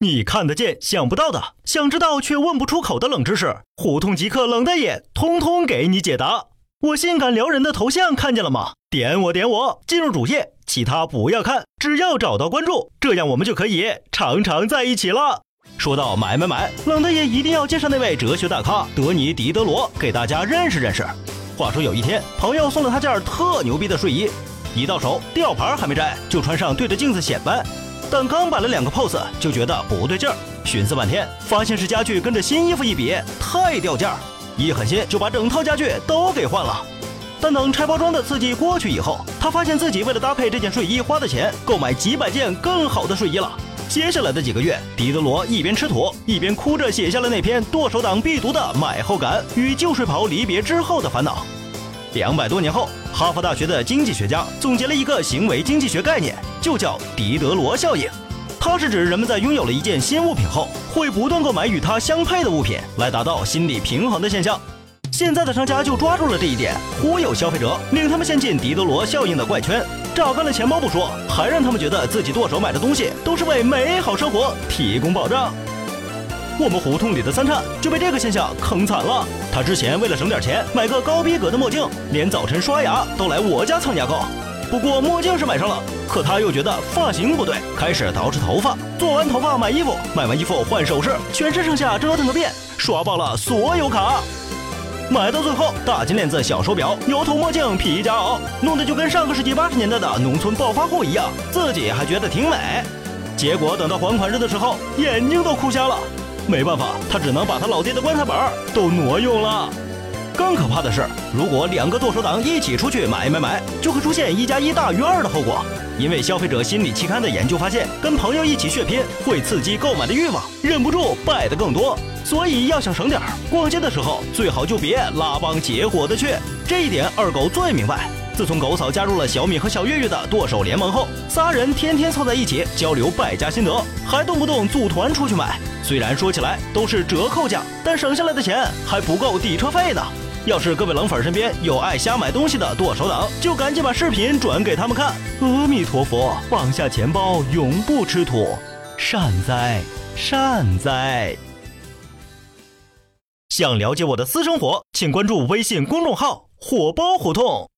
你看得见想不到的，想知道却问不出口的冷知识，胡同即刻冷的眼，通通给你解答。我性感撩人的头像看见了吗？点我点我，进入主页，其他不要看，只要找到关注，这样我们就可以常常在一起了。说到买买买，冷的爷一定要介绍那位哲学大咖德尼·狄德罗给大家认识认识。话说有一天，朋友送了他件特牛逼的睡衣，一到手吊牌还没摘，就穿上对着镜子显摆。但刚摆了两个 pose 就觉得不对劲儿，寻思半天，发现是家具跟着新衣服一比，太掉价，一狠心就把整套家具都给换了。但等拆包装的刺激过去以后，他发现自己为了搭配这件睡衣花的钱，购买几百件更好的睡衣了。接下来的几个月，狄德罗一边吃土，一边哭着写下了那篇剁手党必读的买后感与旧睡袍离别之后的烦恼。两百多年后，哈佛大学的经济学家总结了一个行为经济学概念，就叫狄德罗效应。它是指人们在拥有了一件新物品后，会不断购买与它相配的物品，来达到心理平衡的现象。现在的商家就抓住了这一点，忽悠消费者，令他们陷进狄德罗效应的怪圈，榨干了钱包不说，还让他们觉得自己剁手买的东西都是为美好生活提供保障。我们胡同里的三颤就被这个现象坑惨了。他之前为了省点钱，买个高逼格的墨镜，连早晨刷牙都来我家蹭牙膏。不过墨镜是买上了，可他又觉得发型不对，开始捯饬头发。做完头发买衣服，买完衣服换首饰，全身上下折腾个遍，刷爆了所有卡。买到最后，大金链子、小手表、牛头墨镜、皮夹袄，弄得就跟上个世纪八十年代的农村暴发户一样，自己还觉得挺美。结果等到还款日的时候，眼睛都哭瞎了。没办法，他只能把他老爹的棺材本都挪用了。更可怕的是，如果两个剁手党一起出去买买买，就会出现一加一大于二的后果。因为消费者心理期刊的研究发现，跟朋友一起血拼会刺激购买的欲望，忍不住败得更多。所以要想省点儿，逛街的时候最好就别拉帮结伙的去。这一点二狗最明白。自从狗嫂加入了小米和小月月的剁手联盟后，仨人天天凑在一起交流败家心得，还动不动组团出去买。虽然说起来都是折扣价，但省下来的钱还不够抵车费呢。要是各位冷粉身边有爱瞎买东西的剁手党，就赶紧把视频转给他们看。阿弥陀佛，放下钱包永不吃土，善哉善哉。想了解我的私生活，请关注微信公众号“火包胡同”。